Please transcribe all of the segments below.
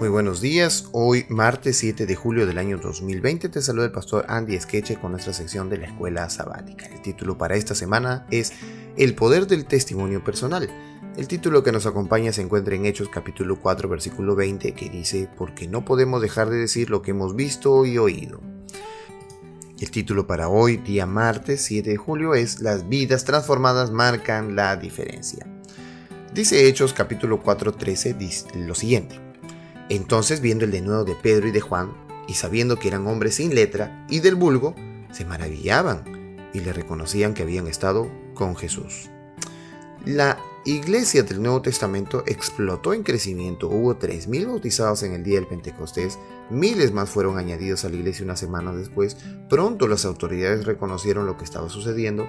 Muy buenos días, hoy martes 7 de julio del año 2020 te saluda el pastor Andy Skeche con nuestra sección de la escuela sabática. El título para esta semana es El poder del testimonio personal. El título que nos acompaña se encuentra en Hechos capítulo 4 versículo 20 que dice porque no podemos dejar de decir lo que hemos visto y oído. El título para hoy, día martes 7 de julio, es Las vidas transformadas marcan la diferencia. Dice Hechos capítulo 4 13 lo siguiente. Entonces, viendo el denuedo de Pedro y de Juan, y sabiendo que eran hombres sin letra y del vulgo, se maravillaban y le reconocían que habían estado con Jesús. La iglesia del Nuevo Testamento explotó en crecimiento. Hubo 3.000 bautizados en el día del Pentecostés, miles más fueron añadidos a la iglesia una semana después. Pronto las autoridades reconocieron lo que estaba sucediendo.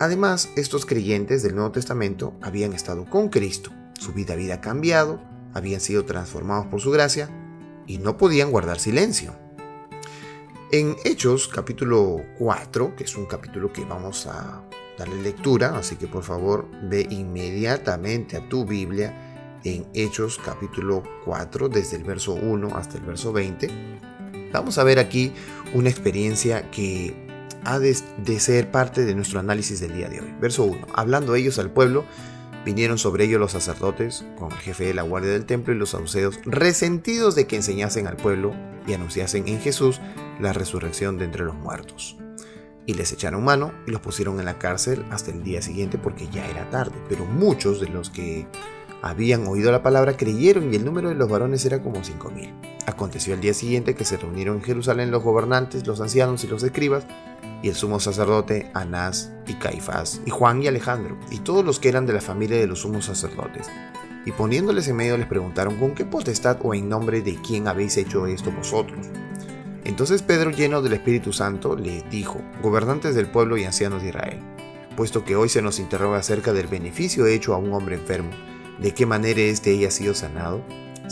Además, estos creyentes del Nuevo Testamento habían estado con Cristo. Su vida había cambiado, habían sido transformados por su gracia y no podían guardar silencio. En Hechos capítulo 4, que es un capítulo que vamos a darle lectura, así que por favor ve inmediatamente a tu Biblia en Hechos capítulo 4, desde el verso 1 hasta el verso 20. Vamos a ver aquí una experiencia que ha de, ser parte de nuestro análisis del día de hoy. Verso 1. Hablando ellos al pueblo, Vinieron sobre ellos los sacerdotes, con el jefe de la guardia del templo y los saduceos, resentidos de que enseñasen al pueblo y anunciasen en Jesús la resurrección de entre los muertos. Y les echaron mano y los pusieron en la cárcel hasta el día siguiente porque ya era tarde. Pero muchos de los que habían oído la palabra creyeron y el número de los varones era como cinco mil. Aconteció el día siguiente que se reunieron en Jerusalén los gobernantes, los ancianos y los escribas y el sumo sacerdote Anás y Caifás, y Juan y Alejandro, y todos los que eran de la familia de los sumos sacerdotes. Y poniéndoles en medio les preguntaron, ¿con qué potestad o en nombre de quién habéis hecho esto vosotros? Entonces Pedro, lleno del Espíritu Santo, les dijo, gobernantes del pueblo y ancianos de Israel, puesto que hoy se nos interroga acerca del beneficio hecho a un hombre enfermo, de qué manera éste haya sido sanado,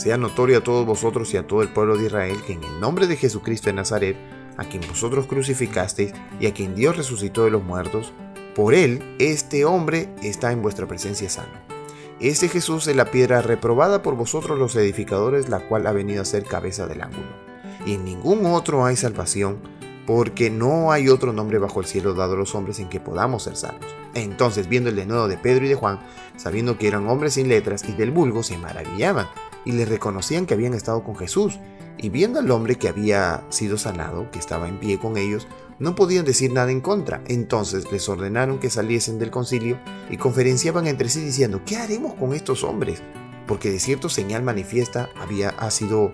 sea notorio a todos vosotros y a todo el pueblo de Israel que en el nombre de Jesucristo de Nazaret, a quien vosotros crucificasteis y a quien Dios resucitó de los muertos, por él este hombre está en vuestra presencia sano. Este Jesús es la piedra reprobada por vosotros los edificadores, la cual ha venido a ser cabeza del ángulo. Y en ningún otro hay salvación, porque no hay otro nombre bajo el cielo dado a los hombres en que podamos ser salvos. Entonces, viendo el denuedo de Pedro y de Juan, sabiendo que eran hombres sin letras y del vulgo, se maravillaban y les reconocían que habían estado con Jesús. Y viendo al hombre que había sido sanado, que estaba en pie con ellos, no podían decir nada en contra. Entonces les ordenaron que saliesen del concilio y conferenciaban entre sí diciendo, ¿qué haremos con estos hombres? Porque de cierto señal manifiesta había ha sido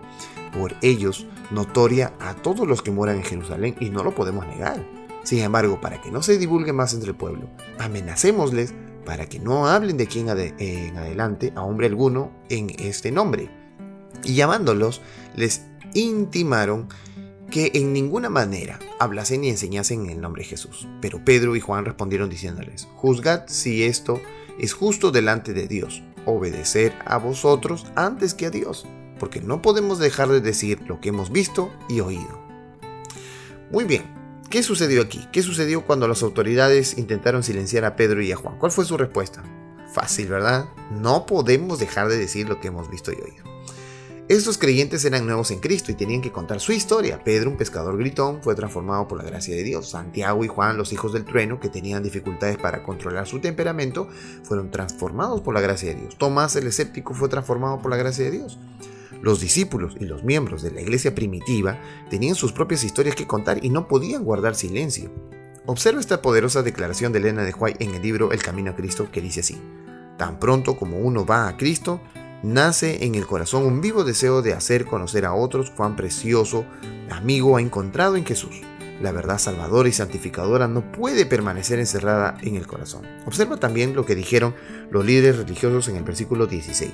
por ellos notoria a todos los que moran en Jerusalén y no lo podemos negar. Sin embargo, para que no se divulgue más entre el pueblo, amenacémosles para que no hablen de aquí en adelante a hombre alguno en este nombre y llamándolos les intimaron que en ninguna manera hablasen ni enseñasen en el nombre de Jesús. Pero Pedro y Juan respondieron diciéndoles, juzgad si esto es justo delante de Dios, obedecer a vosotros antes que a Dios, porque no podemos dejar de decir lo que hemos visto y oído. Muy bien, ¿qué sucedió aquí? ¿Qué sucedió cuando las autoridades intentaron silenciar a Pedro y a Juan? ¿Cuál fue su respuesta? Fácil, ¿verdad? No podemos dejar de decir lo que hemos visto y oído. Estos creyentes eran nuevos en Cristo y tenían que contar su historia. Pedro, un pescador gritón, fue transformado por la gracia de Dios. Santiago y Juan, los hijos del trueno, que tenían dificultades para controlar su temperamento, fueron transformados por la gracia de Dios. Tomás el escéptico fue transformado por la gracia de Dios. Los discípulos y los miembros de la iglesia primitiva tenían sus propias historias que contar y no podían guardar silencio. Observa esta poderosa declaración de Elena de White en el libro El Camino a Cristo que dice así, tan pronto como uno va a Cristo, nace en el corazón un vivo deseo de hacer conocer a otros cuán precioso amigo ha encontrado en Jesús. La verdad salvadora y santificadora no puede permanecer encerrada en el corazón. Observa también lo que dijeron los líderes religiosos en el versículo 16.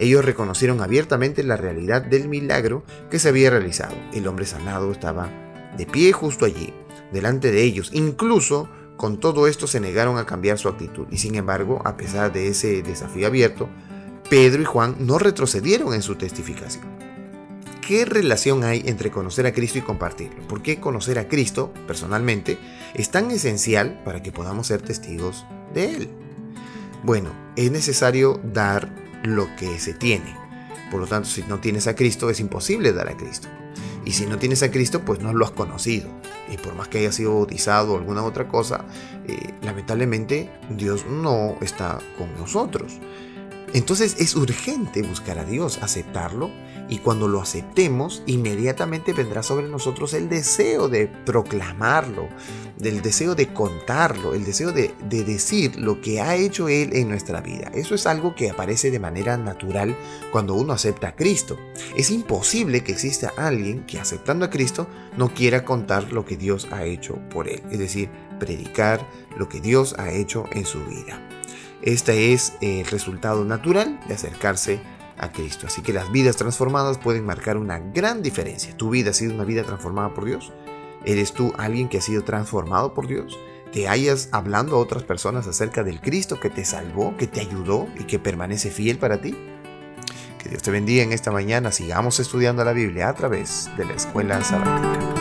Ellos reconocieron abiertamente la realidad del milagro que se había realizado. El hombre sanado estaba de pie justo allí, delante de ellos. Incluso con todo esto se negaron a cambiar su actitud. Y sin embargo, a pesar de ese desafío abierto, Pedro y Juan no retrocedieron en su testificación. ¿Qué relación hay entre conocer a Cristo y compartirlo? ¿Por qué conocer a Cristo, personalmente, es tan esencial para que podamos ser testigos de Él? Bueno, es necesario dar lo que se tiene. Por lo tanto, si no tienes a Cristo, es imposible dar a Cristo. Y si no tienes a Cristo, pues no lo has conocido. Y por más que haya sido bautizado o alguna otra cosa, eh, lamentablemente Dios no está con nosotros. Entonces es urgente buscar a Dios, aceptarlo y cuando lo aceptemos, inmediatamente vendrá sobre nosotros el deseo de proclamarlo, del deseo de contarlo, el deseo de, decir lo que ha hecho Él en nuestra vida. Eso es algo que aparece de manera natural cuando uno acepta a Cristo. Es imposible que exista alguien que aceptando a Cristo no quiera contar lo que Dios ha hecho por Él, es decir, predicar lo que Dios ha hecho en su vida. Este es el resultado natural de acercarse a Cristo. Así que las vidas transformadas pueden marcar una gran diferencia. ¿Tu vida ha sido una vida transformada por Dios? ¿Eres tú alguien que ha sido transformado por Dios? ¿Te hayas hablando a otras personas acerca del Cristo que te salvó, que te ayudó y que permanece fiel para ti? Que Dios te bendiga en esta mañana. Sigamos estudiando la Biblia a través de la escuela sabática.